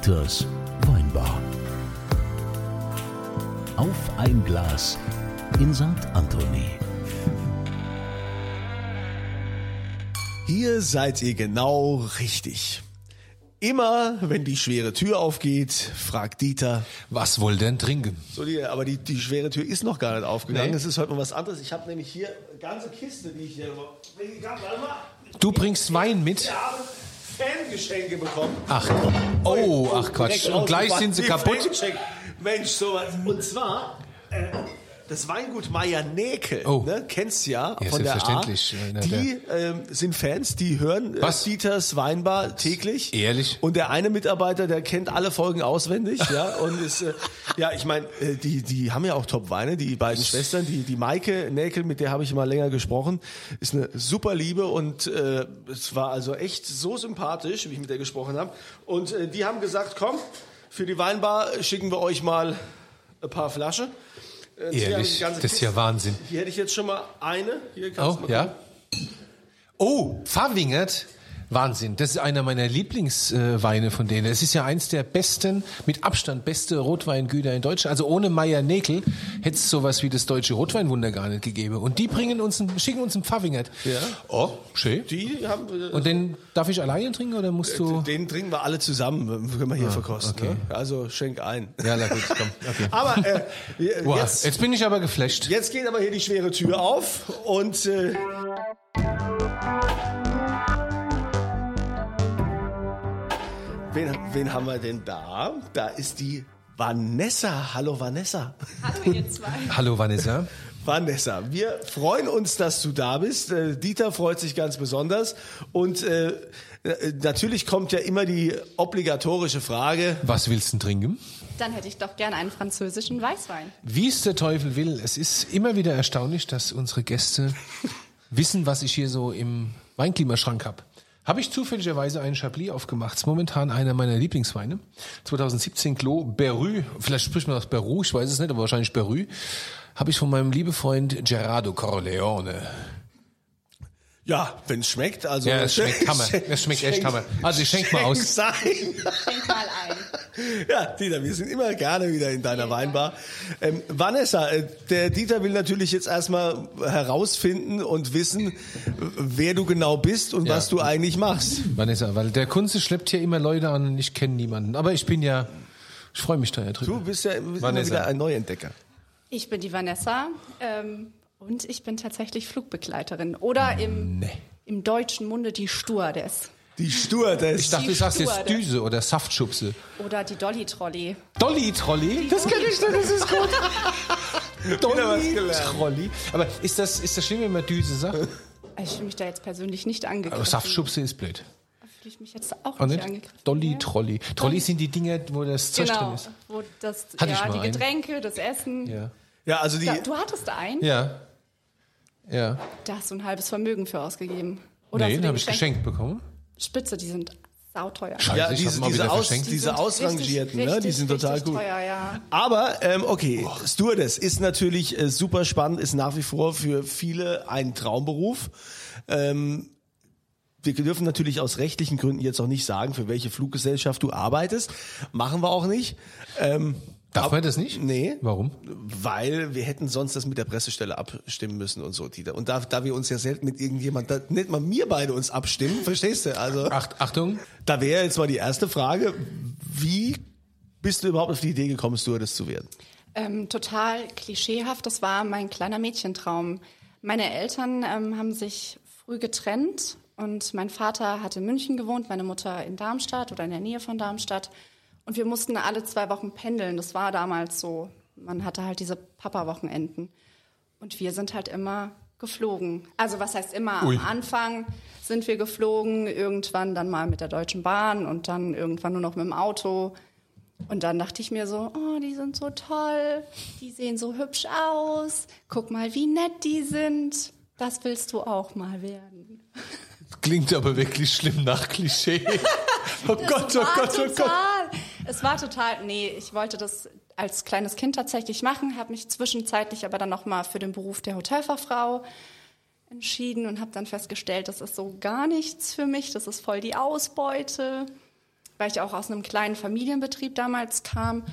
Dieters Weinbar. Auf ein Glas in St. Anthony. Hier seid ihr genau richtig. Immer, wenn die schwere Tür aufgeht, fragt Dieter. Was wohl denn trinken? So, die, aber die, die schwere Tür ist noch gar nicht aufgegangen. Nee. Es ist heute noch was anderes. Ich habe nämlich hier eine ganze Kiste, die ich hier warte mal. Du bringst Wein mit? Habe Fangeschenke bekommen. Ach, oh, ach Quatsch. Und gleich sind sie kaputt? Mensch, sowas. Und zwar äh, das Weingut Meier Näkel. Oh. Ne? Kennst ja, Ja, von der A. selbstverständlich. Einer Die ähm, sind Fans, die hören äh, Was? Dieters Weinbar täglich. Ehrlich? Und der eine Mitarbeiter, der kennt alle Folgen auswendig, ja, und ist, äh, ja, ich meine, äh, die, die haben ja auch Top-Weine, die beiden Schwestern, die, die Maike Näkel, mit der habe ich mal länger gesprochen, ist eine super Liebe und äh, es war also echt so sympathisch, wie ich mit der gesprochen habe. Und äh, die haben gesagt, komm, für die Weinbar schicken wir euch mal ein paar Flaschen. Äh, Ehrlich, das ist ja. Wahnsinn. Hier hätte ich jetzt schon mal eine. Hier kannst Oh, ja? Oh, Pfarrwingert. Wahnsinn. Das ist einer meiner Lieblingsweine von denen. Es ist ja eins der besten, mit Abstand beste Rotweingüter in Deutschland. Also ohne Meier Näkel hätte es sowas wie das deutsche Rotweinwunder gar nicht gegeben. Und die bringen uns, einen, schicken uns einen Pfarrwingert. Ja. Oh, schön. Die haben äh, Und den darf ich alleine trinken oder musst du? Den trinken wir alle zusammen, können wir hier verkosten. okay. Ne? Also schenk ein. Ja, na gut, komm. Okay. Aber äh, Wow, jetzt, jetzt bin ich aber geflasht. jetzt geht aber hier die schwere Tür auf und äh, wen, wen haben wir denn da? Da ist die Vanessa. Hallo Vanessa. Hallo ihr zwei. Hallo Vanessa. Vanessa, wir freuen uns, dass du da bist. Äh, Dieter freut sich ganz besonders. Und äh, äh, natürlich kommt ja immer die obligatorische Frage, Was willst du denn trinken? Dann hätte ich doch gerne einen französischen Weißwein. Wie es der Teufel will, es ist immer wieder erstaunlich, dass unsere Gäste wissen, was ich hier so im Weinklimaschrank habe. Habe ich zufälligerweise einen Chablis aufgemacht. Ist momentan einer meiner Lieblingsweine. 2017 Clos Berru. Vielleicht spricht man das Berru, ich weiß es nicht, aber wahrscheinlich Berru. Habe ich von meinem lieben Freund Gerardo Corleone. Ja, wenn es schmeckt, also. Ja, es schmeckt Hammer. Es schmeckt echt Hammer. Also ich schenk mal aus. Sein. Schenk mal ein. Ja, Dieter, wir sind immer gerne wieder in deiner Weinbar. Ähm, Vanessa, äh, der Dieter will natürlich jetzt erstmal herausfinden und wissen, wer du genau bist und Ja. was du eigentlich machst. Vanessa, weil der Kunze schleppt hier immer Leute an und ich kenne niemanden. Aber ich bin ja, ich freue mich da ja drüber. Du bist ja immer Vanessa. wieder ein Neuentdecker. Ich bin die Vanessa ähm, und ich bin tatsächlich Flugbegleiterin. Oder im, Nee. im deutschen Munde die Stewardess. Die Stewardess. Ich dachte, Die du sagst jetzt. Düse oder Saftschubse. Oder die Dolly-Trolley. Dolly Trolley? Das kenne ich nicht, das ist gut. Gelernt. Trolley. Aber ist das, ist das schlimm, wenn man Düse sagt? Ich fühle mich da jetzt persönlich nicht angegriffen. Aber Saftschubse ist blöd. Da fühle ich mich jetzt auch nicht, nicht? angegriffen. Dolly. Trolley. Trolley sind die Dinger, wo das Zeug drin Genau, ist. wo das, Hatte ich ja, mal die einen. Getränke, das Essen. Ja. Ja, also die. Ja, du hattest einen, Ja. Ja. da hast du ein halbes Vermögen für ausgegeben. Oder nee, den habe ich Geschenk- geschenkt bekommen. Spitze, die sind sauteuer. Scheiße, Ja, ich diese, diese, aus, verschenkt. diese ausrangierten, richtig, ne? die richtig, sind total richtig gut. Teuer, ja. Aber ähm, okay, Stewardess ist natürlich äh, super spannend, ist nach wie vor für viele ein Traumberuf. Ähm, wir dürfen natürlich aus rechtlichen Gründen jetzt auch nicht sagen, für welche Fluggesellschaft du arbeitest. Machen wir auch nicht. Ähm, Darf ab- man das nicht? Nee. Warum? Weil wir hätten sonst das mit der Pressestelle abstimmen müssen und so, Dieter. Und da, da wir uns ja selten mit irgendjemand, da, nicht mal mir beide uns abstimmen, verstehst du? Also Acht, Achtung. da wäre jetzt mal die erste Frage, wie bist du überhaupt auf die Idee gekommen, Stewardess zu werden? Ähm, total klischeehaft, das war mein kleiner Mädchentraum. Meine Eltern ähm, haben sich früh getrennt und mein Vater hat in München gewohnt, meine Mutter in Darmstadt oder in der Nähe von Darmstadt. Und wir mussten alle zwei Wochen pendeln. Das war damals so. Man hatte halt diese Papa-Wochenenden. Und wir sind halt immer geflogen. Also was heißt immer? Ui. Am Anfang sind wir geflogen, irgendwann dann mal mit der Deutschen Bahn und dann irgendwann nur noch mit dem Auto. Und dann dachte ich mir so, oh, die sind so toll, die sehen so hübsch aus, guck mal, wie nett die sind. Das willst du auch mal werden. Klingt aber wirklich schlimm nach Klischee. oh Gott, oh war Gott, oh Gott. Es war total, nee, ich wollte das als kleines Kind tatsächlich machen, habe mich zwischenzeitlich aber dann nochmal für den Beruf der Hotelfachfrau entschieden und habe dann festgestellt, das ist so gar nichts für mich, das ist voll die Ausbeute. weil ich auch aus einem kleinen Familienbetrieb damals kam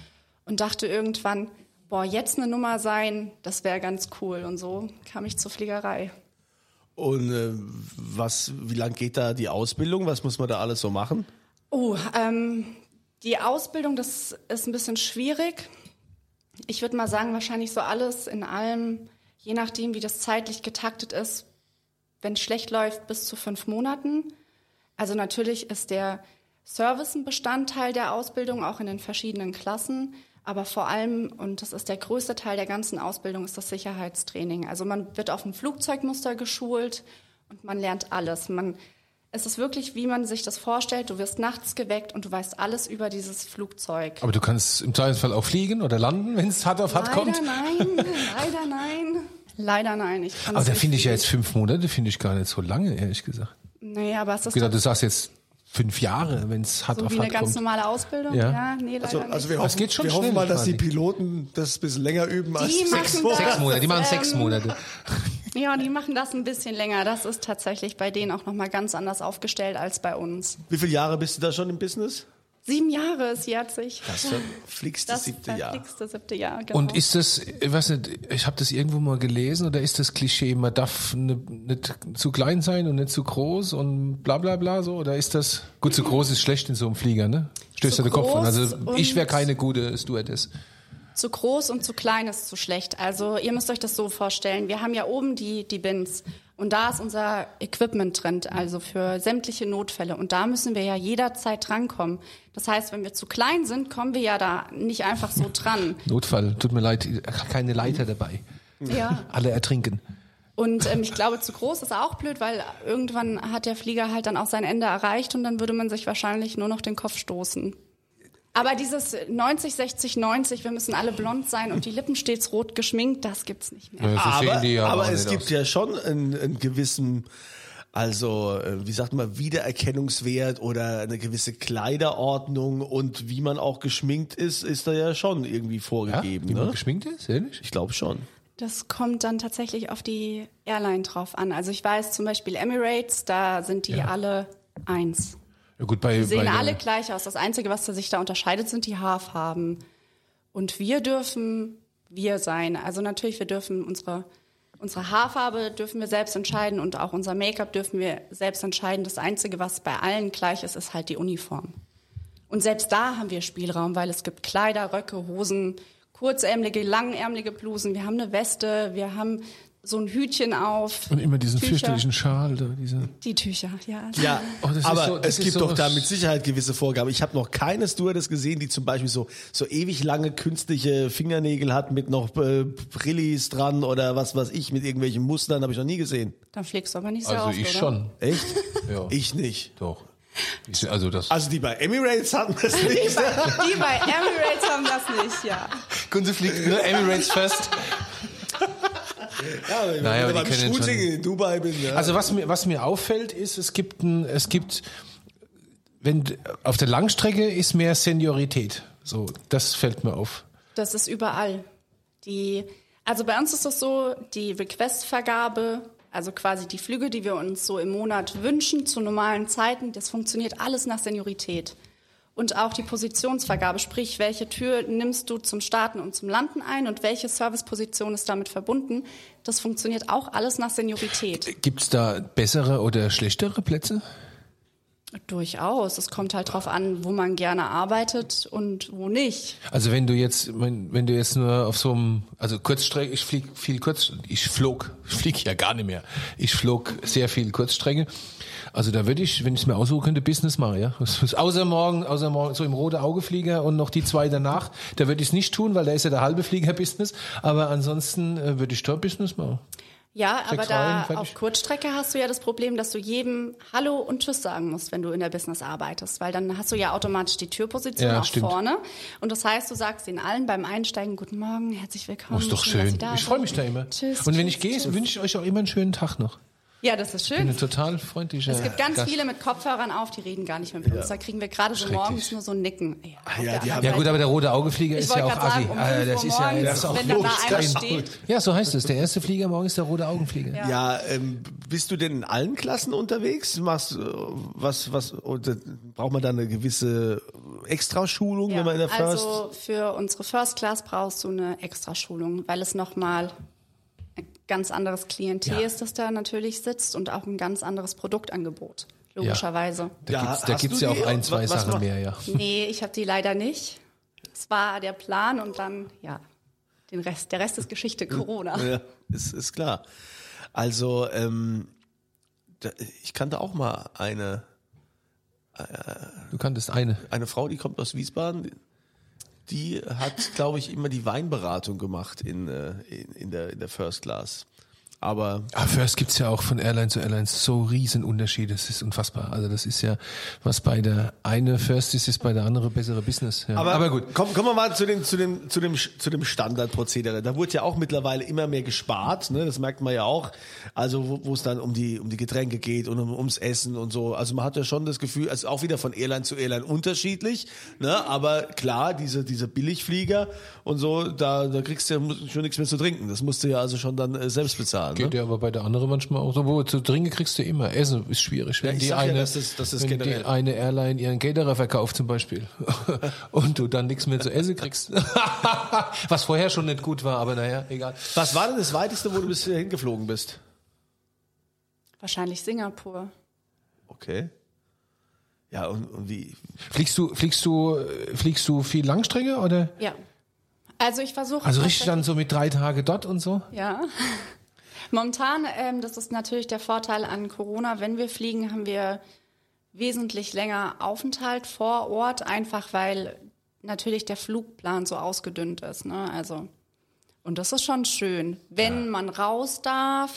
und dachte irgendwann, boah, jetzt eine Nummer sein, das wäre ganz cool. Und so kam ich zur Fliegerei. Und äh, was, wie lang geht da die Ausbildung? Was muss man da alles so machen? Oh, ähm, die Ausbildung, das ist ein bisschen schwierig. Ich würde mal sagen, wahrscheinlich so alles in allem, je nachdem, wie das zeitlich getaktet ist, wenn es schlecht läuft, bis zu fünf Monaten. Also natürlich ist der Service ein Bestandteil der Ausbildung, auch in den verschiedenen Klassen. Aber vor allem, und das ist der größte Teil der ganzen Ausbildung, ist das Sicherheitstraining. Also man wird auf ein Flugzeugmuster geschult und man lernt alles. Man, es ist wirklich, wie man sich das vorstellt. Du wirst nachts geweckt und du weißt alles über dieses Flugzeug. Aber du kannst im Zweifelsfall auch fliegen oder landen, wenn es hart auf hart leider kommt. nein, leider nein. Leider nein. Ich kann Aber da finde ich ja jetzt fünf Monate, finde ich gar nicht so lange, ehrlich gesagt. Nee, aber es ist Genau, du sagst jetzt fünf Jahre, wenn es hart so auf wie eine ganz normale Ausbildung. Ja. Ja, nee, leider Also, nicht. also wir Das hoffen, geht schon wir hoffen mal, dass die. Piloten das ein bisschen länger üben als Die sechs machen Monate. Sechs Monate, die machen Ähm, sechs Monate. Ja, die machen das ein bisschen länger. Das ist tatsächlich bei denen auch nochmal ganz anders aufgestellt als bei uns. Wie viele Jahre bist du da schon im Business? Sieben Jahre ist ich. Das verflixte Das siebte Jahr. verflixte siebte Jahr, genau. Und ist das, ich weiß nicht, ich habe das irgendwo mal gelesen, oder ist das Klischee, man darf ne, nicht zu klein sein und nicht zu groß und bla bla bla so? Oder ist das, gut, zu groß ist schlecht in so einem Flieger, ne? Stößt dir den Kopf an. Also ich wäre keine gute Stewardess. Zu groß und zu klein ist zu schlecht. Also ihr müsst euch das so vorstellen. Wir haben ja oben die, die Bins und da ist unser Equipment drin, also für sämtliche Notfälle. Und da müssen wir ja jederzeit drankommen. Das heißt, wenn wir zu klein sind, kommen wir ja da nicht einfach so dran. Notfall, tut mir leid, keine Leiter dabei. Ja. Alle ertrinken. Und ähm, ich glaube, zu groß ist auch blöd, weil irgendwann hat der Flieger halt dann auch sein Ende erreicht und dann würde man sich wahrscheinlich nur noch den Kopf stoßen. Aber dieses 90, 60, 90, wir müssen alle blond sein und die Lippen stets rot geschminkt, das gibt's nicht mehr. Ja, so aber ja aber es gibt aus. ja schon einen, einen gewissen, also äh, wie sagt man, Wiedererkennungswert oder eine gewisse Kleiderordnung und wie man auch geschminkt ist, ist da ja schon irgendwie Ja, vorgegeben. wie man ne? geschminkt ist, ehrlich? Ich glaube schon. Das kommt dann tatsächlich auf die Airline drauf an. Also ich weiß zum Beispiel Emirates, da sind die Ja. alle eins. Ja gut, bei, Die sehen bei alle gleich aus. Das Einzige, was sich da unterscheidet, sind die Haarfarben. Und wir dürfen wir sein. Also natürlich, wir dürfen unsere, unsere Haarfarbe dürfen wir selbst entscheiden und auch unser Make-up dürfen wir selbst entscheiden. Das Einzige, was bei allen gleich ist, ist halt die Uniform. Und selbst da haben wir Spielraum, weil es gibt Kleider, Röcke, Hosen, kurzärmelige, langärmelige Blusen. Wir haben eine Weste, wir haben so ein Hütchen auf. Und immer diesen Tücher. fürchterlichen Schal da, diese. Die Tücher, ja. Ja, Oh, das ist aber so- das es ist gibt so doch da mit Sicherheit gewisse Vorgaben. Ich habe noch keine Stewardess gesehen, die zum Beispiel so, so ewig lange künstliche Fingernägel hat mit noch äh, Brillis dran oder was weiß ich, mit irgendwelchen Mustern, habe ich noch nie gesehen. Dann fliegst du aber nicht sehr Also oft, ich oder? schon. Echt? Ja. Ich nicht. Doch. Ich, also das. Also die bei Emirates hatten das nicht. Die bei Emirates haben das nicht, ja. Kunze fliegt nur Emirates fest. Ja, wenn Naja, ich aber beim die können Shooting schon- in Dubai bin. Ja. Also was mir, was mir auffällt, ist, es gibt ein, es gibt, wenn auf der Langstrecke ist mehr Seniorität. So, das fällt mir auf. Das ist überall. Die, also bei uns ist das so, die Requestvergabe, also quasi die Flüge, die wir uns so im Monat wünschen zu normalen Zeiten, das funktioniert alles nach Seniorität. Und auch die Positionsvergabe, sprich, welche Tür nimmst du zum Starten und zum Landen ein und welche Serviceposition ist damit verbunden, das funktioniert auch alles nach Seniorität. Gibt's da bessere oder schlechtere Plätze? Durchaus. Es kommt halt drauf an, wo man gerne arbeitet und wo nicht. Also wenn du jetzt, wenn, du jetzt nur auf so einem, also Kurzstrecke, ich flieg viel kurz, ich flog, ich flieg ja gar nicht mehr. Ich flog sehr viel Kurzstrecke. Also da würde ich, wenn ich es mir aussuchen könnte, Business machen, ja. Außer morgen, außer morgen so im rote Augeflieger und noch die zwei danach, da würde ich es nicht tun, weil da ist ja der halbe Flieger Business. Aber ansonsten äh, würde ich da Business machen. Ja, aber da fertig. auf Kurzstrecke hast du ja das Problem, dass du jedem Hallo und Tschüss sagen musst, wenn du in der Business arbeitest, weil dann hast du ja automatisch die Türposition Ja, auch stimmt. vorne und das heißt, du sagst ihnen allen beim Einsteigen Guten Morgen, herzlich willkommen. Oh, ist doch schön, schön. Ich freue mich da immer. Tschüss. und wenn tschüss, ich gehe, wünsche ich euch auch immer einen schönen Tag noch. Ja, das ist schön. ein total freundlicher Es gibt ganz Gast. viele mit Kopfhörern auf, die reden gar nicht mehr mit uns. Da kriegen wir gerade so morgens nur so ein Nicken. Ja, auf ja, haben- Ja Seite- gut, aber der rote Augeflieger Ich ist ja auch assi. sagen, um Ah, 5 das ist ja, morgens, das ist auch wenn da logisch. einer Kein- steht. Ja, so heißt es. Der erste Flieger morgen ist der rote Augenflieger. Ja. Ja, ähm, bist du denn in allen Klassen unterwegs? Machst äh, was, was, oder braucht man da eine gewisse Extraschulung, wenn man in der First? also für unsere First Class brauchst du eine Extraschulung, weil es nochmal ganz anderes Klientel Ja. ist, das da natürlich sitzt und auch ein ganz anderes Produktangebot, logischerweise. Da Ja, gibt's, da gibt's du ja auch ein, zwei was Sachen macht- mehr, ja. Nee, ich habe die leider nicht. Es war der Plan und dann, ja, den Rest, der Rest ist Geschichte Corona. Ja, ist, ist klar. Also, ähm, da, ich kannte auch mal eine, Du kanntest eine. eine Frau, die kommt aus Wiesbaden. Die hat, glaube ich, immer die Weinberatung gemacht in, äh, in, in, der, in der First Class. Aber Aber First gibt's ja auch von Airline zu Airline so riesen Unterschiede. Das ist unfassbar. Also das ist ja, was bei der eine First ist, ist bei der andere bessere Business. Ja. Aber, gut. Komm, kommen wir mal zu dem, zu dem, zu dem, zu dem Standardprozedere. Da wurde ja auch mittlerweile immer mehr gespart, ne? Das merkt man ja auch. Also, wo, es dann um die, um die Getränke geht und um, ums Essen und so. Also man hat ja schon das Gefühl, ist auch wieder von Airline zu Airline unterschiedlich, ne? Aber klar, diese, diese Billigflieger und so, da, da kriegst du ja schon nichts mehr zu trinken. Das musst du ja also schon dann äh, selbst bezahlen. Geht Ne? ja aber bei der anderen manchmal auch so. Wo zu trinken kriegst du immer. Essen ist schwierig. Wenn ich die sag ja, eine, das ist- das ist wenn die eine Airline ihren Caterer verkauft zum Beispiel und du dann nichts mehr zu essen kriegst. was vorher schon nicht gut war, aber naja, egal. Was war denn das weiteste, wo du bisher hingeflogen bist? Wahrscheinlich Singapur. Okay. Ja, und, und wie, Fliegst du, fliegst du, fliegst du viel Langstrecke oder? Ja. Also ich versuche. Also richtig dann so mit drei Tage dort und so? Ja. Momentan, ähm, das ist natürlich der Vorteil an Corona, wenn wir fliegen, haben wir wesentlich länger Aufenthalt vor Ort, einfach weil natürlich der Flugplan so ausgedünnt ist. Ne? Also, und das ist schon schön, wenn man raus darf,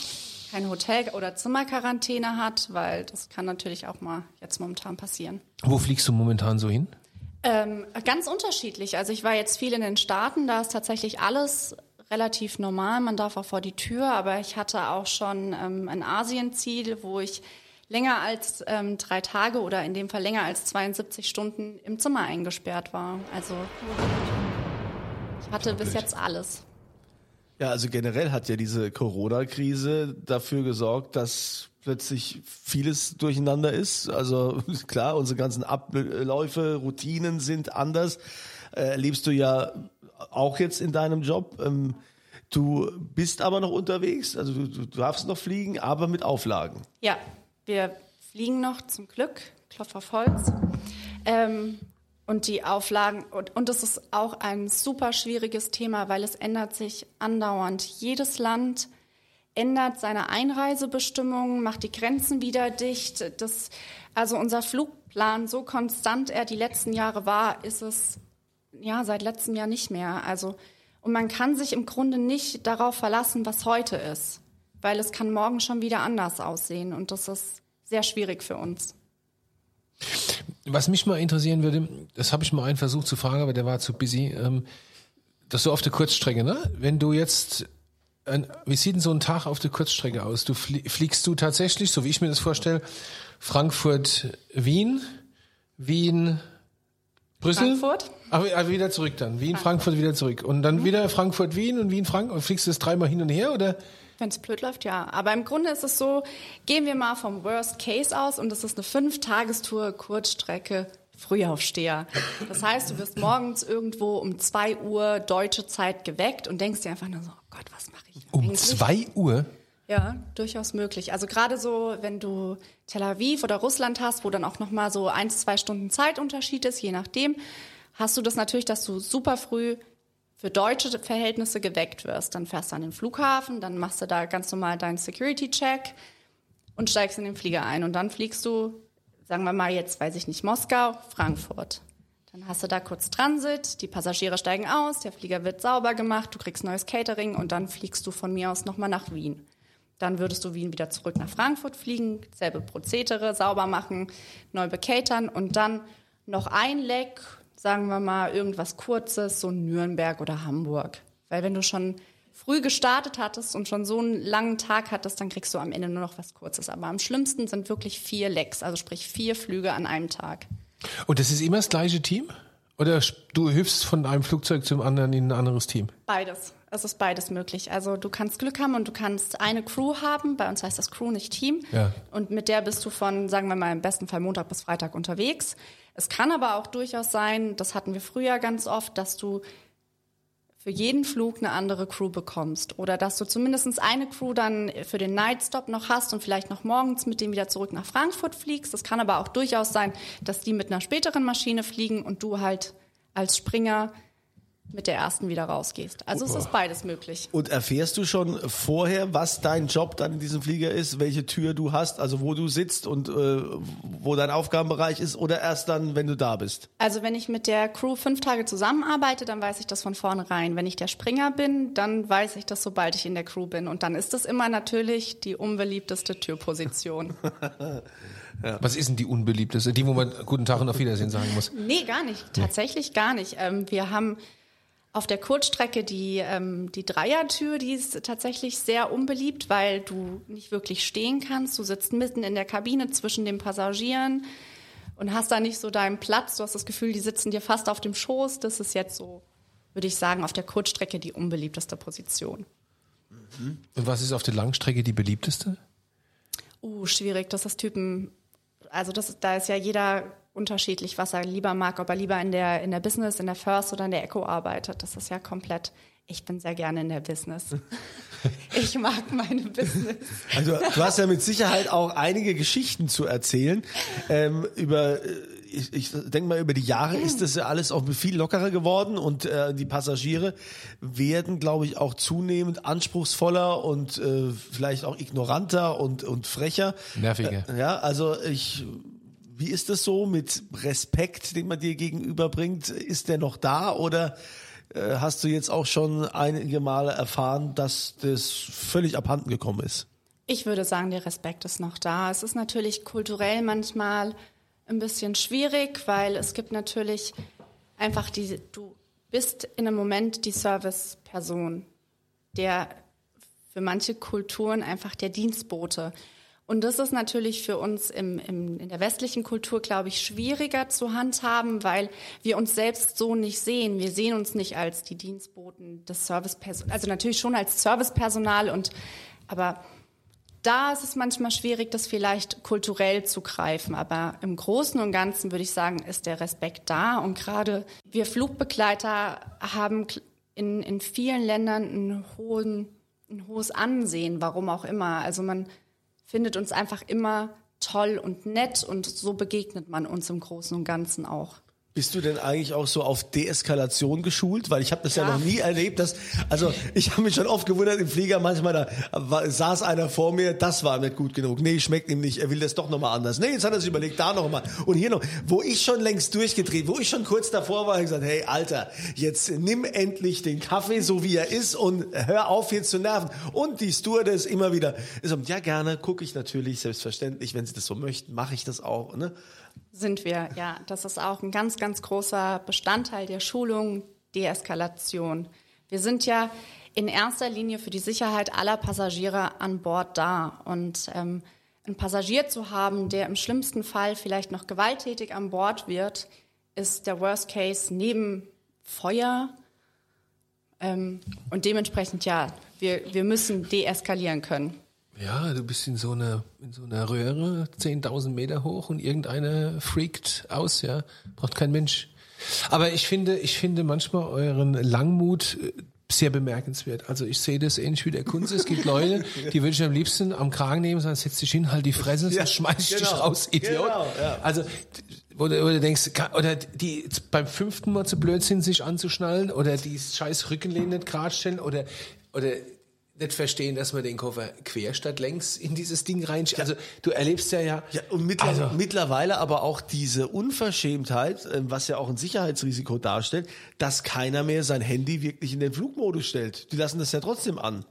kein Hotel- oder Zimmerquarantäne hat, weil das kann natürlich auch mal jetzt momentan passieren. Wo fliegst du momentan so hin? Ähm, ganz unterschiedlich. Also ich war jetzt viel in den Staaten, da ist tatsächlich alles relativ normal. Man darf auch vor die Tür, aber ich hatte auch schon ähm, ein Asienziel, wo ich länger als ähm, drei Tage oder in dem Fall länger als 72 Stunden im Zimmer eingesperrt war. Also ich hatte bis jetzt alles. Ja, also generell hat ja diese Corona-Krise dafür gesorgt, dass plötzlich vieles durcheinander ist. Also klar, unsere ganzen Abläufe, Routinen sind anders. Äh, erlebst du ja auch jetzt in deinem Job. Ähm, du bist aber noch unterwegs, also du, du darfst noch fliegen, aber mit Auflagen. Ja, wir fliegen noch zum Glück, Klopf auf Holz. Ähm, und die Auflagen, und, und das ist auch ein super schwieriges Thema, weil es ändert sich andauernd. Jedes Land ändert seine Einreisebestimmungen, macht die Grenzen wieder dicht. Das, also unser Flugplan, so konstant er die letzten Jahre war, ist es ja seit letztem Jahr nicht mehr. Also, und man kann sich im Grunde nicht darauf verlassen, was heute ist, weil es kann morgen schon wieder anders aussehen und das ist sehr schwierig für uns. Was mich mal interessieren würde, das habe ich mal einen versucht zu fragen, aber der war zu busy. Ähm, das so auf der Kurzstrecke, ne? Wenn du jetzt, ein, wie sieht denn so ein Tag auf der Kurzstrecke aus? Du flie fliegst du tatsächlich, so wie ich mir das vorstelle, Frankfurt, Wien, Wien, Brüssel? Frankfurt? Aber, aber wieder zurück dann. Wien, Frankfurt, wieder zurück. Und dann wieder Frankfurt, Wien und Wien, Frankfurt. Und fliegst du das dreimal hin und her oder? Wenn es blöd läuft, ja. Aber im Grunde ist es so, gehen wir mal vom Worst Case aus und es ist eine Fünf-Tagestour, Kurzstrecke, Frühaufsteher. Das heißt, du wirst morgens irgendwo um zwei Uhr deutsche Zeit geweckt und denkst dir einfach nur so, oh Gott, was mache ich Um eigentlich? zwei Uhr? Ja, durchaus möglich. Also gerade so, wenn du Tel Aviv oder Russland hast, wo dann auch noch mal so eins, zwei Stunden Zeitunterschied ist, je nachdem, hast du das natürlich, dass du super früh für deutsche Verhältnisse geweckt wirst. Dann fährst du an den Flughafen, dann machst du da ganz normal deinen Security-Check und steigst in den Flieger ein. Und dann fliegst du, sagen wir mal jetzt, weiß ich nicht, Moskau, Frankfurt. Dann hast du da kurz Transit, die Passagiere steigen aus, der Flieger wird sauber gemacht, du kriegst neues Catering und dann fliegst du von mir aus nochmal nach Wien. Dann würdest du Wien wieder zurück nach Frankfurt fliegen, selbe Prozedere, sauber machen, neu bekatern und dann noch ein Leck, sagen wir mal irgendwas Kurzes, so Nürnberg oder Hamburg. Weil wenn du schon früh gestartet hattest und schon so einen langen Tag hattest, dann kriegst du am Ende nur noch was Kurzes. Aber am schlimmsten sind wirklich vier Lecks, also sprich vier Flüge an einem Tag. Und das ist immer das gleiche Team? Oder du hüpfst von einem Flugzeug zum anderen in ein anderes Team? Beides. Es ist beides möglich. Also du kannst Glück haben und du kannst eine Crew haben. Bei uns heißt das Crew, nicht Team. Ja. Und mit der bist du von, sagen wir mal, im besten Fall Montag bis Freitag unterwegs. Es kann aber auch durchaus sein, das hatten wir früher ganz oft, dass du für jeden Flug eine andere Crew bekommst oder dass du zumindest eine Crew dann für den Nightstop noch hast und vielleicht noch morgens mit dem wieder zurück nach Frankfurt fliegst. Das kann aber auch durchaus sein, dass die mit einer späteren Maschine fliegen und du halt als Springer mit der ersten wieder rausgehst. Also es ist beides möglich. Und erfährst du schon vorher, was dein Job dann in diesem Flieger ist, welche Tür du hast, also wo du sitzt und äh, wo dein Aufgabenbereich ist oder erst dann, wenn du da bist? Also wenn ich mit der Crew fünf Tage zusammenarbeite, dann weiß ich das von vornherein. Wenn ich der Springer bin, dann weiß ich das, sobald ich in der Crew bin. Und dann ist das immer natürlich die unbeliebteste Türposition. Was ist denn die unbeliebteste? Die, wo man guten Tag und auf Wiedersehen sagen muss. Nee, gar nicht. Tatsächlich gar nicht. Ähm, wir haben auf der Kurzstrecke die, ähm, die Dreiertür, die ist tatsächlich sehr unbeliebt, weil du nicht wirklich stehen kannst. Du sitzt mitten in der Kabine zwischen den Passagieren und hast da nicht so deinen Platz. Du hast das Gefühl, die sitzen dir fast auf dem Schoß. Das ist jetzt so, würde ich sagen, auf der Kurzstrecke die unbeliebteste Position. Und was ist auf der Langstrecke die beliebteste? Uh, schwierig. Das ist Typen. Also das, da ist ja jeder unterschiedlich, was er lieber mag, ob er lieber in der, in der Business, in der First oder in der Echo arbeitet. Das ist ja komplett. Ich bin sehr gerne in der Business. ich mag meine Business. Also du hast ja mit Sicherheit auch einige Geschichten zu erzählen ähm, über. äh, Ich, ich denke mal, über die Jahre ist das ja alles auch viel lockerer geworden und äh, die Passagiere werden, glaube ich, auch zunehmend anspruchsvoller und äh, vielleicht auch ignoranter und, und frecher. Nerviger. Äh, ja, also ich wie ist das so mit Respekt, den man dir gegenüberbringt? Ist der noch da oder äh, hast du jetzt auch schon einige Male erfahren, dass das völlig abhanden gekommen ist? Ich würde sagen, der Respekt ist noch da. Es ist natürlich kulturell manchmal ein bisschen schwierig, weil es gibt natürlich einfach diese, du bist in einem Moment die Serviceperson, der für manche Kulturen einfach der Dienstbote. Und das ist natürlich für uns im, im, in der westlichen Kultur, glaube ich, schwieriger zu handhaben, weil wir uns selbst so nicht sehen. Wir sehen uns nicht als die Dienstboten des Servicepersonals, also natürlich schon als Servicepersonal und, aber da ist es manchmal schwierig, das vielleicht kulturell zu greifen. Aber im Großen und Ganzen würde ich sagen, ist der Respekt da. Und gerade wir Flugbegleiter haben in, in vielen Ländern einen hohen, ein hohes Ansehen, warum auch immer. Also man findet uns einfach immer toll und nett und so begegnet man uns im Großen und Ganzen auch. Bist du denn eigentlich auch so auf Deeskalation geschult? Weil ich habe das ja. Ja. noch nie erlebt. Dass, also ich habe mich schon oft gewundert im Flieger, manchmal da saß einer vor mir, das war nicht gut genug. Nee, schmeckt ihm nicht, er will das doch nochmal anders. Nee, jetzt hat er sich überlegt, da nochmal. Und hier noch, wo ich schon längst durchgedreht, wo ich schon kurz davor war, ich gesagt, hey Alter, jetzt nimm endlich den Kaffee so wie er ist und hör auf jetzt zu nerven. Und die Stewardess immer wieder, so, ja gerne, gucke ich natürlich, selbstverständlich, wenn sie das so möchten, mache ich das auch. Ne? Sind wir, ja. Das ist auch ein ganz, ganz großer Bestandteil der Schulung, Deeskalation. Wir sind ja in erster Linie für die Sicherheit aller Passagiere an Bord da. Und ähm, einen Passagier zu haben, der im schlimmsten Fall vielleicht noch gewalttätig an Bord wird, ist der Worst Case neben Feuer. Ähm, und dementsprechend, ja, wir, wir müssen deeskalieren können. Ja, du bist in so einer, in so einer Röhre, 10.000 Meter hoch und irgendeiner freakt aus, ja. Braucht kein Mensch. Aber ich finde, ich finde manchmal euren Langmut äh, sehr bemerkenswert. Also ich sehe das ähnlich wie der Kunze. Es gibt Leute, die würde ich am liebsten am Kragen nehmen sagen, setz dich hin, halt die Fresse, sonst Ja, schmeiß ich dich genau. raus, Idiot. Genau, ja. Also, wo du denkst, oder die beim fünften Mal zu blöd sind, sich anzuschnallen, oder die scheiß Rückenlehne nicht gerade stellen, oder, oder nicht verstehen, dass man den Koffer quer statt längs in dieses Ding rein. Also du erlebst ja ja. Ja, und mittler Also- mittlerweile aber auch diese Unverschämtheit, äh, was ja auch ein Sicherheitsrisiko darstellt, dass keiner mehr sein Handy wirklich in den Flugmodus stellt. Die lassen das ja trotzdem an.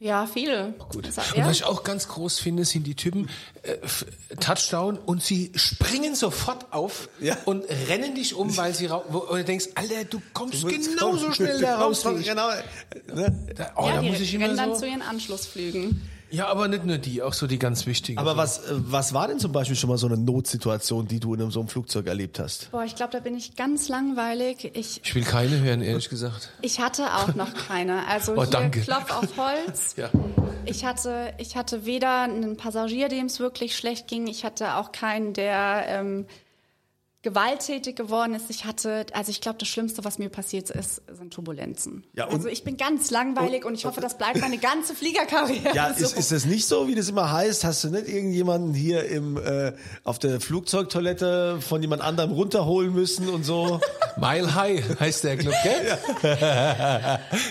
Ja, viele. Gut. Also, Und was ich auch ganz groß finde, sind die Typen äh, Touchdown und sie springen sofort auf Ja. und rennen dich um, weil sie rau wo, und du denkst, Alter, du kommst Du genauso kommen. schnell da raus. Genau. Ne? Da, oh, ja, da die muss ich immer rennen dann so. zu ihren Anschlussflügen. Ja, aber nicht nur die, auch so die ganz wichtigen. Aber was, äh, was war denn zum Beispiel schon mal so eine Notsituation, die du in so einem Flugzeug erlebt hast? Boah, ich glaube, da bin ich ganz langweilig. Ich, ich will keine hören, ehrlich gesagt. ich hatte auch noch keine. Also Oh, hier danke. Klopf auf Holz. Ja. Ich hatte, ich hatte weder einen Passagier, dem es wirklich schlecht ging. Ich hatte auch keinen, der ähm, gewalttätig geworden ist. Ich hatte, also ich glaube, das Schlimmste, was mir passiert ist, sind Turbulenzen. Ja, und- also ich bin ganz langweilig und, ich hoffe, das bleibt meine ganze Fliegerkarriere. Ja, so. ist, ist das nicht so, wie das immer heißt? Hast du nicht irgendjemanden hier im, äh, auf der Flugzeugtoilette von jemand anderem runterholen müssen und so? Mile High heißt der Club, gell?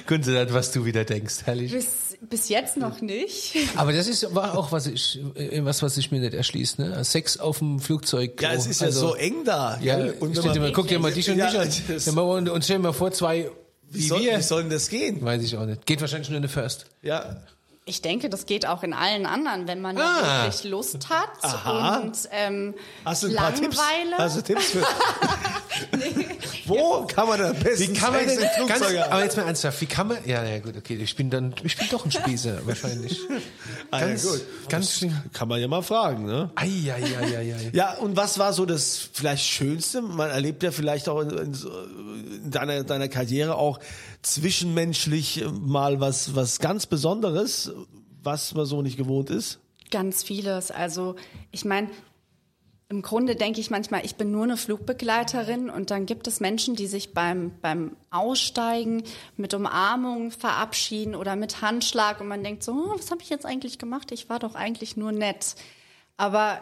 Kunze, das, was du wieder denkst, herrlich. bis, bis jetzt noch nicht. Aber das ist war auch was ich äh, was was sich mir nicht erschließt, ne? Sex auf dem Flugzeug. Ja, es ist ja Also, so eng da. Ja, gell? und wenn stell dir mal, guck dir mal dich und Ja, mich an. Ja, Und, und stell dir mal vor, zwei wie, wie, soll, wir. wie soll denn das gehen? Weiß ich auch nicht. Geht wahrscheinlich nur eine First. Ja. Ich denke, das geht auch in allen anderen, wenn man Ah. da wirklich Lust hat Aha. und ähm, Hast du ein paar Tipps? Langeweile. Hast du Tipps für? Wo kann man am besten Wie kann man im ganz, aber jetzt mal ernsthaft, wie kann man, ja, ja gut, okay, ich bin dann, ich bin doch ein Spießer, wahrscheinlich. Ah, ja, Ganz, gut. ganz, Kann man ja mal fragen, ne? ai, ai, ai, ai, ai. Ja, und was war so das vielleicht Schönste? Man erlebt ja vielleicht auch in, in deiner, deiner Karriere auch zwischenmenschlich mal was, was ganz Besonderes, was man so nicht gewohnt ist. Ganz vieles. Also ich meine, im Grunde denke ich manchmal, ich bin nur eine Flugbegleiterin und dann gibt es Menschen, die sich beim, beim Aussteigen mit Umarmung verabschieden oder mit Handschlag und man denkt so, oh, was habe ich jetzt eigentlich gemacht? Ich war doch eigentlich nur nett. Aber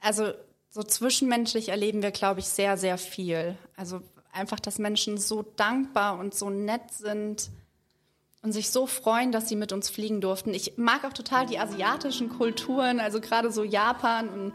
also so zwischenmenschlich erleben wir, glaube ich, sehr, sehr viel. Also einfach, dass Menschen so dankbar und so nett sind und sich so freuen, dass sie mit uns fliegen durften. Ich mag auch total die asiatischen Kulturen, also gerade so Japan und,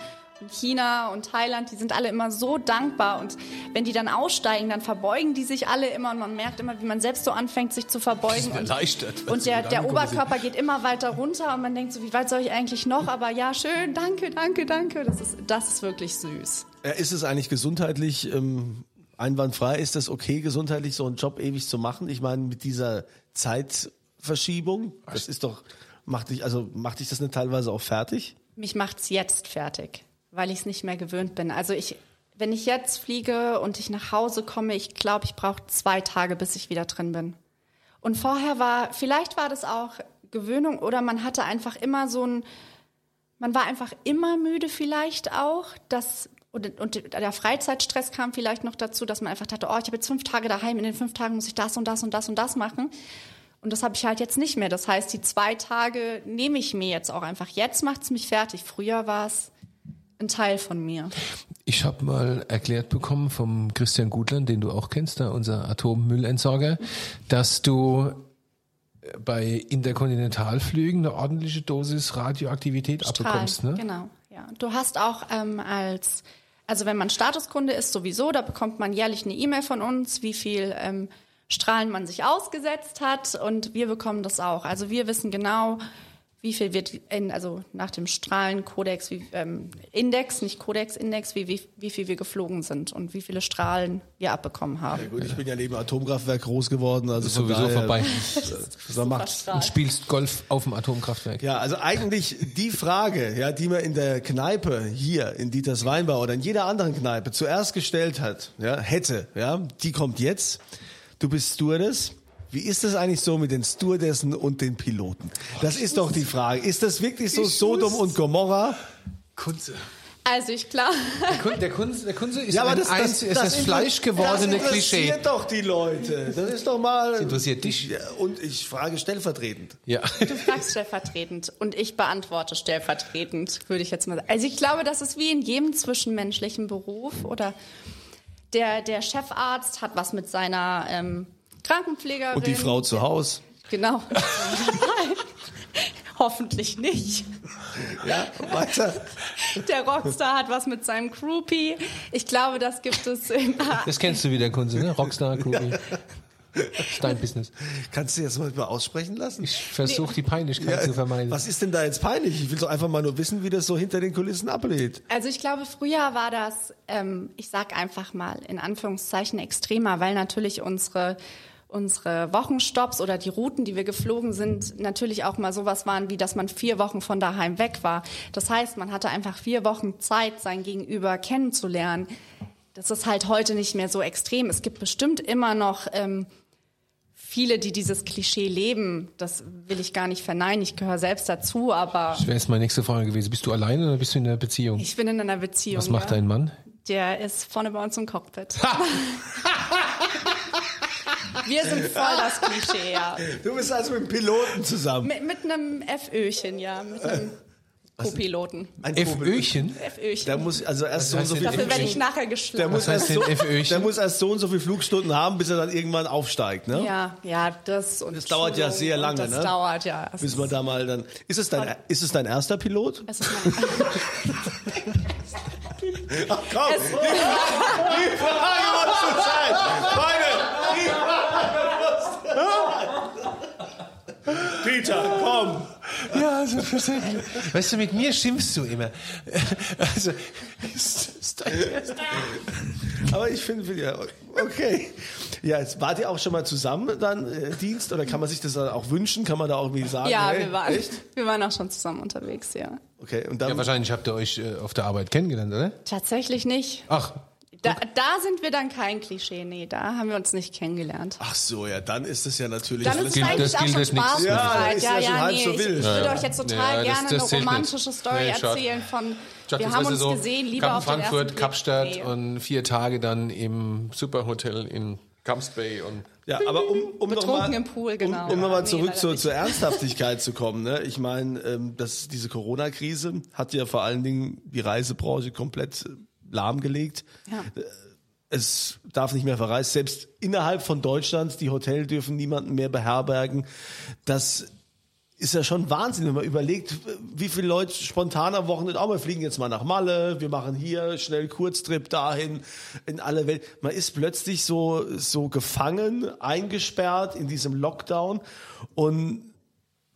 China und Thailand, die sind alle immer so dankbar und wenn die dann aussteigen, dann verbeugen die sich alle immer und man merkt immer, wie man selbst so anfängt, sich zu verbeugen. Und, erleichtert, wenn und der, der. Oberkörper geht immer weiter runter und man denkt so, wie weit soll ich eigentlich noch? Aber ja, schön, danke, danke, danke. Das ist, das ist wirklich süß. Ja, Ist es eigentlich gesundheitlich ähm, einwandfrei? Ist das okay, gesundheitlich so einen Job ewig zu machen? Ich meine, mit dieser Zeitverschiebung, das ist doch, macht dich, also macht dich das nicht teilweise auch fertig? Mich macht's jetzt fertig, weil ich es nicht mehr gewöhnt bin. Also ich, wenn ich jetzt fliege und ich nach Hause komme, ich glaube, ich brauche zwei Tage, bis ich wieder drin bin. Und vorher war, vielleicht war das auch Gewöhnung oder man hatte einfach immer so ein, man war einfach immer müde vielleicht auch, dass und, und der Freizeitstress kam vielleicht noch dazu, dass man einfach dachte, oh, ich habe jetzt fünf Tage daheim, in den fünf Tagen muss ich das und das und das und das machen. Und das habe ich halt jetzt nicht mehr. Das heißt, die zwei Tage nehme ich mir jetzt auch einfach. Jetzt macht's mich fertig. Früher war es ein Teil von mir. Ich habe mal erklärt bekommen vom Christian Gutland, den du auch kennst, da unser Atommüllentsorger, dass du bei Interkontinentalflügen eine ordentliche Dosis Radioaktivität abbekommst. Ne? Genau, ja. Du hast auch ähm, als, also wenn man Statuskunde ist, sowieso, da bekommt man jährlich eine E-Mail von uns, wie viel ähm, Strahlen man sich ausgesetzt hat und wir bekommen das auch. Also wir wissen genau, wie viel wird in, also nach dem Strahlenkodex, wie, ähm, Index, nicht Kodex, Index, wie, wie, wie viel wir geflogen sind und wie viele Strahlen wir abbekommen haben. Gut, ich bin ja neben Atomkraftwerk groß geworden, also von Sowieso daher, vorbei. Da macht, Und spielst Golf auf dem Atomkraftwerk. Ja, also eigentlich die Frage, ja, die man in der Kneipe hier in Dieters Weinbau oder in jeder anderen Kneipe zuerst gestellt hat, ja, hätte, ja, die kommt jetzt. Du bist Stewardess. Wie ist das eigentlich so mit den Stewardessen und den Piloten? Das ist doch die Frage. Ist das wirklich so Sodom und Gomorra? Kunze. Also ich glaube, Der, Kun der, Kunze, der Kunze ist Ja, aber ein das, das, einz- ist das, inter- fleischgewordene das Klischee. interessiert doch die Leute. Das ist doch mal. Das interessiert dich. Und ich frage stellvertretend. Ja. Du fragst stellvertretend und ich beantworte stellvertretend, würde ich jetzt mal sagen. Also ich glaube, das ist wie in jedem zwischenmenschlichen Beruf oder der, der Chefarzt hat was mit seiner ähm, Krankenpflegerin. Und die Frau zu Hause. Genau. Hoffentlich nicht. Ja, weiter. Der Rockstar hat was mit seinem Groupie. Ich glaube, das gibt es immer. Das kennst du wieder, Kunze, ne? Rockstar, Groupie. Steinbusiness. Kannst du jetzt mal aussprechen lassen? Ich versuche die Peinlichkeit zu vermeiden. was ist denn da jetzt peinlich? Ich will doch einfach mal nur wissen, wie das so hinter den Kulissen ablädt. Also ich glaube, früher war das, ähm, ich sag einfach mal in Anführungszeichen extremer, weil natürlich unsere unsere Wochenstopps oder die Routen, die wir geflogen sind, natürlich auch mal sowas waren, wie dass man vier Wochen von daheim weg war. Das heißt, man hatte einfach vier Wochen Zeit, sein Gegenüber kennenzulernen. Das ist halt heute nicht mehr so extrem. Es gibt bestimmt immer noch ähm, viele, die dieses Klischee leben. Das will ich gar nicht verneinen. Ich gehöre selbst dazu, aber Das wäre jetzt meine nächste Frage gewesen. Bist du alleine oder bist du in einer Beziehung? ich bin in einer Beziehung. Was macht ja. dein Mann? Der ist vorne bei uns im Cockpit. Wir sind voll das Klischee, ja. Du bist also mit dem Piloten zusammen. Mit, mit einem FÖchen, ja, mit einem Co-Piloten. Ein FÖchen? FÖchen. Der muss also erst so und so viel. Dafür werde ich nachher Der muss, erst so, der muss erst so und so viele Flugstunden haben, bis er dann irgendwann aufsteigt, ne? Ja, ja, das und Das dauert ja sehr lange, das ne? dauert ja. Bis man ist- da mal dann. Ist es dein, ist es dein erster Pilot? es ist mein, Ach komm, die, Frage, die Frage muss sein. Meine, die Frage muss Peter, komm. Ja, selbstverständlich. Weißt du, mit mir schimpfst du immer. Also, ist, ist dein. Aber ich finde, ja, okay. Ja, jetzt wart ihr auch schon mal zusammen dann äh, Dienst oder kann man sich das dann auch wünschen? Kann man da auch irgendwie sagen? ja, hey, wir waren, Echt? wir waren auch schon zusammen unterwegs, ja. Okay, und dann. Ja, wahrscheinlich habt ihr euch äh, auf der Arbeit kennengelernt, oder? Tatsächlich nicht. Ach, Da, da sind wir dann kein Klischee, nee, da haben wir uns nicht kennengelernt. Ach so, ja, dann ist es ja natürlich. Dann ist es eigentlich das auch schon. Spaß Ja, dann ist ja, ja schon ja, halb nee, so ich, wild. ich Ja, würde ja. euch jetzt total Ja, das- gerne das eine zählt nicht. romantische Story Nee, erzählen von, Chuck, wir das haben uns so, gesehen, lieber Kap auf Frankfurt. Kapstadt Nee. und vier Tage dann im Superhotel in Camps Bay und Ja, aber um, um noch mal, Pool, genau. Um, um nochmal Nee, zurück zur, zur Ernsthaftigkeit zu kommen. Ne? Ich meine, ähm, dass diese Corona-Krise hat ja vor allen Dingen die Reisebranche komplett äh, lahmgelegt. Ja. Es darf nicht mehr verreist. Selbst innerhalb von Deutschland, die Hotels dürfen niemanden mehr beherbergen. Das ist ja schon Wahnsinn, wenn man überlegt, wie viele Leute spontan am Wochenende, auch wir fliegen jetzt mal nach Malle, wir machen hier schnell Kurztrip dahin, in alle Welt. Man ist plötzlich so, so gefangen, eingesperrt in diesem Lockdown und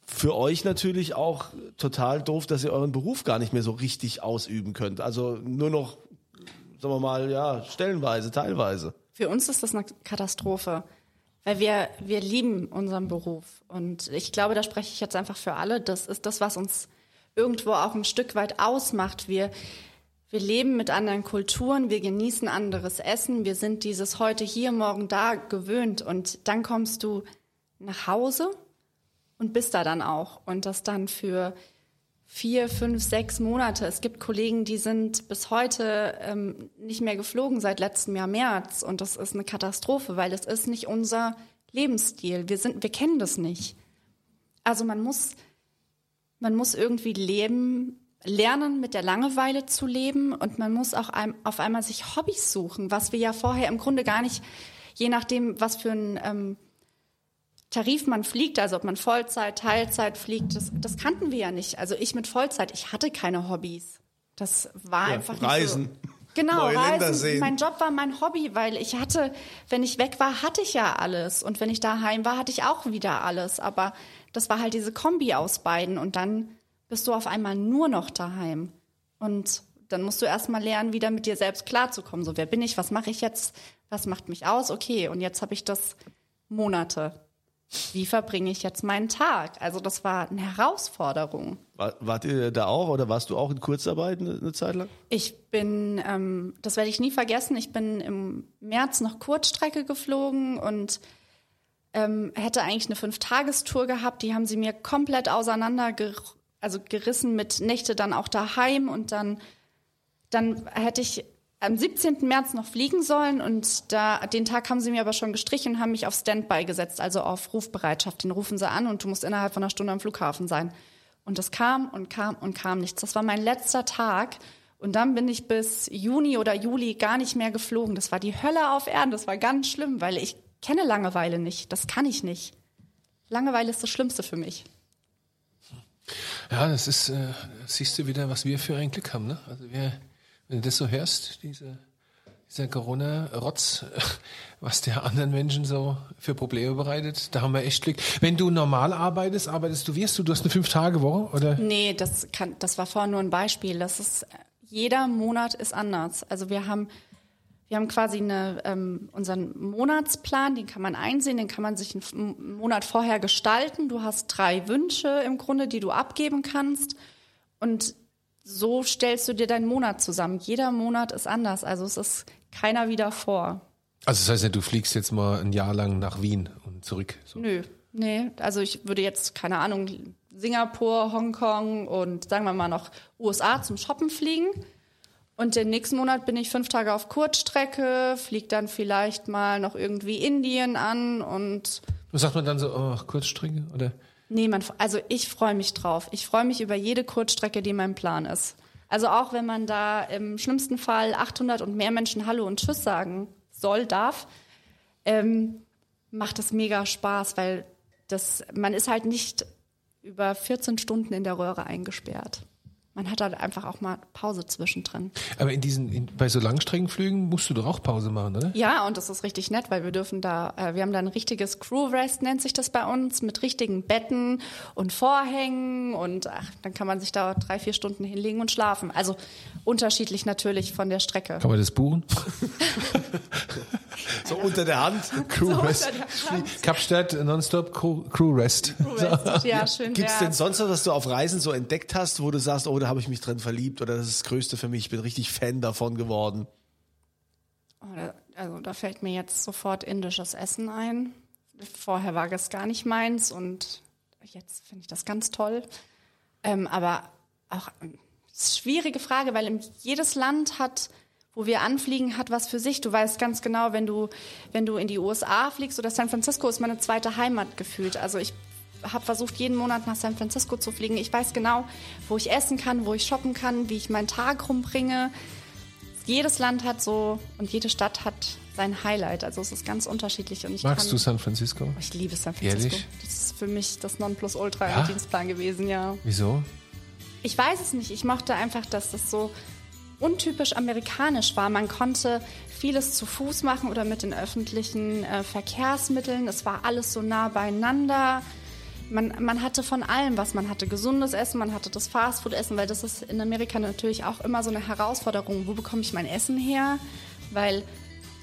für euch natürlich auch total doof, dass ihr euren Beruf gar nicht mehr so richtig ausüben könnt. Also nur noch, sagen wir mal, ja, stellenweise, teilweise. Für uns ist das eine Katastrophe, weil wir, wir lieben unseren Beruf. Und ich glaube, da spreche ich jetzt einfach für alle. Das ist das, was uns irgendwo auch ein Stück weit ausmacht. Wir, wir leben mit anderen Kulturen, wir genießen anderes Essen, wir sind dieses heute hier, morgen da gewöhnt. Und dann kommst du nach Hause und bist da dann auch. Und das dann für vier, fünf, sechs Monate. Es gibt Kollegen, die sind bis heute ähm, nicht mehr geflogen seit letztem Jahr März und das ist eine Katastrophe, weil es ist nicht unser Lebensstil. Wir sind, wir kennen das nicht. Also man muss, man muss irgendwie leben, lernen, mit der Langeweile zu leben und man muss auch ein, auf einmal sich Hobbys suchen, was wir ja vorher im Grunde gar nicht, je nachdem, was für ein ähm, Tarif man fliegt, also ob man Vollzeit, Teilzeit fliegt, das, das kannten wir ja nicht. Also ich mit Vollzeit, ich hatte keine Hobbys. Das war einfach nicht Reisen. So. Genau, Neue Reisen. Mein Job war mein Hobby, weil ich hatte, wenn ich weg war, hatte ich ja alles. Und wenn ich daheim war, hatte ich auch wieder alles. Aber das war halt diese Kombi aus beiden. Und dann bist du auf einmal nur noch daheim. Und dann musst du erstmal lernen, wieder mit dir selbst klarzukommen. So, wer bin ich? Was mache ich jetzt? Was macht mich aus? Okay, und jetzt habe ich das Monate. Wie verbringe ich jetzt meinen Tag? Also das war eine Herausforderung. War, wart ihr da auch oder warst du auch in Kurzarbeit eine, eine Zeit lang? Ich bin, ähm, das werde ich nie vergessen, ich bin im März noch Kurzstrecke geflogen und ähm, hätte eigentlich eine Fünf-Tagestour gehabt. Die haben sie mir komplett auseinander ger also gerissen mit Nächte dann auch daheim und dann, dann hätte ich am 17. März noch fliegen sollen und da den Tag haben sie mir aber schon gestrichen und haben mich auf Standby gesetzt, also auf Rufbereitschaft. Den rufen sie an und du musst innerhalb von einer Stunde am Flughafen sein. Und das kam und kam und kam nichts. Das war mein letzter Tag. Und dann bin ich bis Juni oder Juli gar nicht mehr geflogen. Das war die Hölle auf Erden. Das war ganz schlimm, weil ich kenne Langeweile nicht. Das kann ich nicht. Langeweile ist das Schlimmste für mich. Ja, das ist, äh, siehst du wieder, was wir für ein Glück haben. Ne? Also wir, wenn du das so hörst, diese dieser Corona-Rotz, was der anderen Menschen so für Probleme bereitet. Da haben wir echt Glück. Wenn du normal arbeitest, arbeitest du, wirst du, du hast eine Fünf-Tage-Woche, oder? Nee, das kann, das war vorhin nur ein Beispiel. Das ist, jeder Monat ist anders. Also wir haben, wir haben quasi eine, ähm, unseren Monatsplan, den kann man einsehen, den kann man sich einen Monat vorher gestalten. Du hast drei Wünsche im Grunde, die du abgeben kannst. Und so stellst du dir deinen Monat zusammen. Jeder Monat ist anders. Also es ist keiner wieder vor. Also das heißt ja, du fliegst jetzt mal ein Jahr lang nach Wien und zurück. So. Nö, nee. Also ich würde jetzt, keine Ahnung, Singapur, Hongkong und sagen wir mal noch USA zum Shoppen fliegen. Und den nächsten Monat bin ich fünf Tage auf Kurzstrecke, fliege dann vielleicht mal noch irgendwie Indien an und. Was sagt man dann so, oh, Kurzstrecke? Oder? Nee, man, also ich freue mich drauf. Ich freue mich über jede Kurzstrecke, die mein Plan ist. Also auch wenn man da im schlimmsten Fall 800 und mehr Menschen Hallo und Tschüss sagen soll, darf, ähm, macht es mega Spaß, weil das, man ist halt nicht über 14 Stunden in der Röhre eingesperrt man hat halt einfach auch mal Pause zwischendrin. Aber in diesen, in, bei so Langstreckenflügen musst du doch auch Pause machen, oder? Ja, und das ist richtig nett, weil wir dürfen da, äh, wir haben da ein richtiges Crew Rest, nennt sich das bei uns, mit richtigen Betten und Vorhängen und ach, dann kann man sich da drei, vier Stunden hinlegen und schlafen. Also unterschiedlich natürlich von der Strecke. Kann man das buchen? so unter der Hand. Crew so Rest. Kapstadt nonstop Crew, Crew Rest. Crew Rest. Ja, schön. Gibt es denn sonst was, was du auf Reisen so entdeckt hast, wo du sagst, oh, da habe ich mich drin verliebt oder das ist das Größte für mich, ich bin richtig Fan davon geworden? Oh, also da fällt mir jetzt sofort indisches Essen ein. Vorher war das gar nicht meins und jetzt finde ich das ganz toll. Ähm, aber auch ähm, schwierige Frage, weil jedes Land hat wo wir anfliegen, hat was für sich. Du weißt ganz genau, wenn du, wenn du in die USA fliegst oder San Francisco ist meine zweite Heimat gefühlt. Also ich habe versucht, jeden Monat nach San Francisco zu fliegen. Ich weiß genau, wo ich essen kann, wo ich shoppen kann, wie ich meinen Tag rumbringe. Jedes Land hat so und jede Stadt hat sein Highlight. Also es ist ganz unterschiedlich. Und ich Magst kann, du San Francisco? Ich liebe San Francisco. Ehrlich? Das ist für mich das Nonplusultra ja? im Dienstplan gewesen, ja. Wieso? Ich weiß es nicht. Ich mochte einfach, dass das so untypisch amerikanisch war. Man konnte vieles zu Fuß machen oder mit den öffentlichen äh, Verkehrsmitteln. Es war alles so nah beieinander man, man hatte von allem was. Man hatte gesundes Essen, man hatte das Fastfood-Essen, weil das ist in Amerika natürlich auch immer so eine Herausforderung. Wo bekomme ich mein Essen her? Weil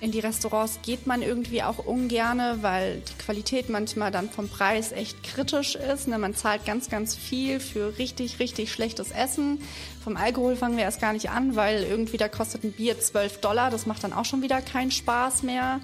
in die Restaurants geht man irgendwie auch ungerne, weil die Qualität manchmal dann vom Preis echt kritisch ist. Ne? Man zahlt ganz, ganz viel für richtig, richtig schlechtes Essen. Vom Alkohol fangen wir erst gar nicht an, weil irgendwie da kostet ein Bier 12 Dollar. Das macht dann auch schon wieder keinen Spaß mehr.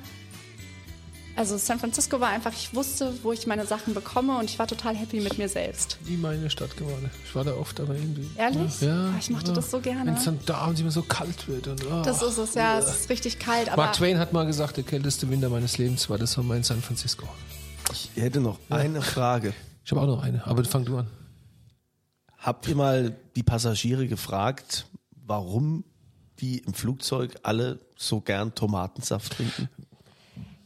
Also San Francisco war einfach, ich wusste, wo ich meine Sachen bekomme und ich war total happy mit mir selbst. Wie meine Stadt geworden. Ich war da oft, aber irgendwie. Ehrlich? Ja. Ah, ich mochte ja. das so gerne. Wenn es dann da abends immer so kalt wird. Und, oh. Das ist es, ja. Es ist richtig kalt. Aber Mark Twain hat mal gesagt, der kälteste Winter meines Lebens war das Sommer in San Francisco. Ich hätte noch eine Frage. Ich habe auch noch eine, aber fang du an. Habt ihr mal die Passagiere gefragt, warum die im Flugzeug alle so gern Tomatensaft trinken?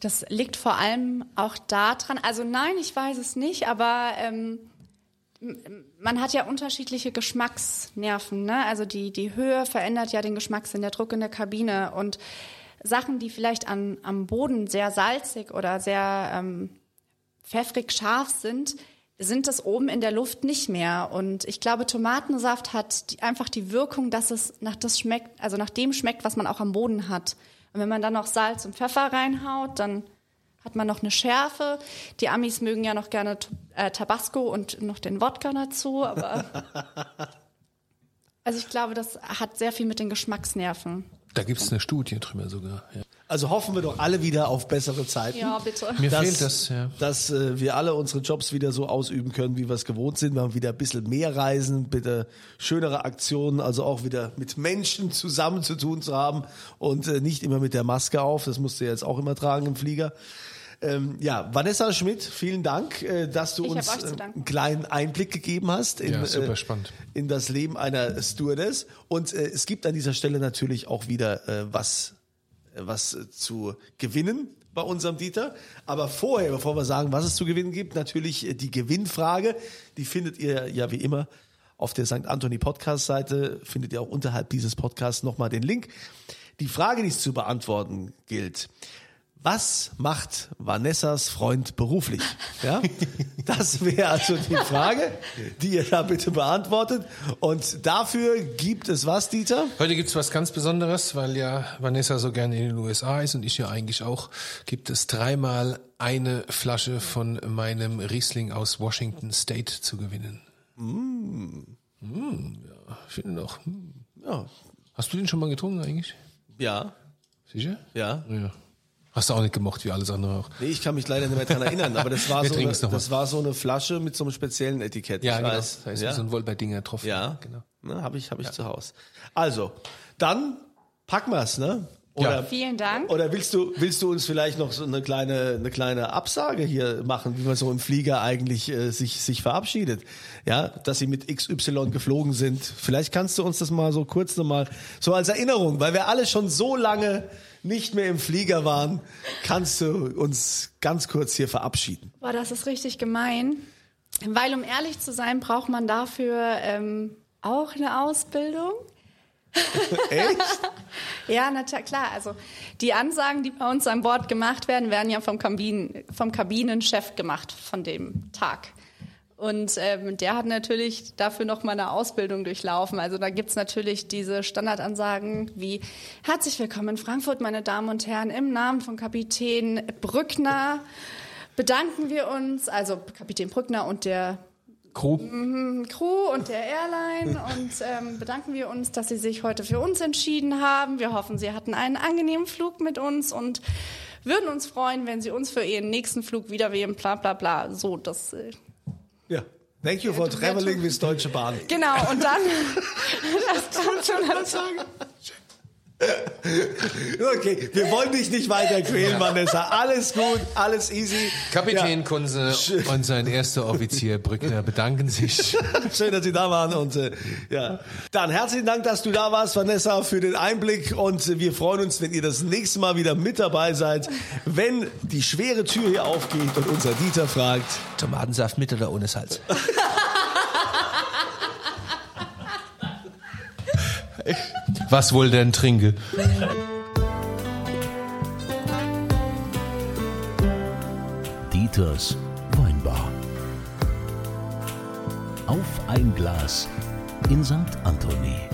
Das liegt vor allem auch daran, also nein, ich weiß es nicht, aber ähm, man hat ja unterschiedliche Geschmacksnerven. Ne? Also die, die Höhe verändert ja den Geschmackssinn, der Druck in der Kabine und Sachen, die vielleicht an, am Boden sehr salzig oder sehr ähm, pfeffrig scharf sind, sind es oben in der Luft nicht mehr. Und ich glaube, Tomatensaft hat die, einfach die Wirkung, dass es nach das schmeckt, also nach dem schmeckt, was man auch am Boden hat. Und wenn man dann noch Salz und Pfeffer reinhaut, dann hat man noch eine Schärfe. Die Amis mögen ja noch gerne äh, Tabasco und noch den Wodka dazu, aber also ich glaube, das hat sehr viel mit den Geschmacksnerven. Da gibt es eine Studie drüber sogar. Ja. Also hoffen wir doch alle wieder auf bessere Zeiten. Ja, bitte. Mir dass, fehlt das, ja. Dass äh, wir alle unsere Jobs wieder so ausüben können, wie wir es gewohnt sind. Wir haben wieder ein bisschen mehr Reisen, bitte schönere Aktionen, also auch wieder mit Menschen zusammen zu tun zu haben und äh, nicht immer mit der Maske auf. Das musst du jetzt auch immer tragen im Flieger. Ähm, ja, Vanessa Schmidt, vielen Dank, äh, dass du Ich uns einen kleinen Einblick gegeben hast in, Ja, super äh, in das Leben einer Stewardess. Und äh, es gibt an dieser Stelle natürlich auch wieder äh, was, was äh, zu gewinnen bei unserem Dieter. Aber vorher, bevor wir sagen, was es zu gewinnen gibt, natürlich äh, die Gewinnfrage. Die findet ihr ja wie immer auf der St. Anthony Podcast Seite. Findet ihr auch unterhalb dieses Podcasts nochmal den Link. Die Frage, die es zu beantworten gilt. Was macht Vanessas Freund beruflich? Ja, das wäre also die Frage, die ihr da bitte beantwortet. Und dafür gibt es was, Dieter? Heute gibt's was ganz Besonderes, weil ja Vanessa so gerne in den USA ist und ich ja eigentlich auch. Gibt es dreimal eine Flasche von meinem Riesling aus Washington State zu gewinnen. Mm. Mm, ja, ich finde noch. Mm. Ja, Hast du den schon mal getrunken eigentlich? ja, Sicher? ja. Ja. Hast du auch nicht gemocht, wie alles andere auch. Nee, ich kann mich leider nicht mehr dran erinnern, aber das war, so eine, das war so eine Flasche mit so einem speziellen Etikett. Ja, ich genau. weiß. Da ist ja. so ein Wolberdinger drauf. Ja, genau. Habe ich, hab ich zu Hause. Also, dann packen wir's, ne? Oder, Ja. Vielen Dank. oder willst du, willst du uns vielleicht noch so eine kleine, eine kleine Absage hier machen, wie man so im Flieger eigentlich äh, sich, sich verabschiedet? Ja, dass sie mit XY geflogen sind. Vielleicht kannst du uns das mal so kurz nochmal, so als Erinnerung, weil wir alle schon so lange nicht mehr im Flieger waren, kannst du uns ganz kurz hier verabschieden. Boah, das ist richtig gemein. Weil, um ehrlich zu sein, braucht man dafür ähm, auch eine Ausbildung. Echt? Ja, na klar. Also die Ansagen, die bei uns an Bord gemacht werden, werden ja vom, Kabinen, vom Kabinenchef gemacht von dem Tag. Und ähm, der hat natürlich dafür noch mal eine Ausbildung durchlaufen. Also da gibt's natürlich diese Standardansagen wie Herzlich willkommen in Frankfurt, meine Damen und Herren. Im Namen von Kapitän Brückner bedanken wir uns, also Kapitän Brückner und der Crew. Crew und der Airline und ähm, bedanken wir uns, dass Sie sich heute für uns entschieden haben. Wir hoffen, Sie hatten einen angenehmen Flug mit uns und würden uns freuen, wenn Sie uns für Ihren nächsten Flug wieder wählen, bla bla bla. So, das äh, Ja. Thank you for traveling with Deutsche Bahn. genau. Und dann das kommt schon dazu. Okay, wir wollen dich nicht weiter quälen, Vanessa. Alles gut, alles easy. Kapitän Kunze und sein erster Offizier Brückner bedanken sich. Ja, schön, dass Sie da waren. Und äh, ja, dann herzlichen Dank, dass du da warst, Vanessa, für den Einblick. Und äh, wir freuen uns, wenn ihr das nächste Mal wieder mit dabei seid, wenn die schwere Tür hier aufgeht und unser Dieter fragt. Tomatensaft mit oder ohne Salz? Was wohl denn trinke? Dieters Weinbar. Auf ein Glas in St. Anthony.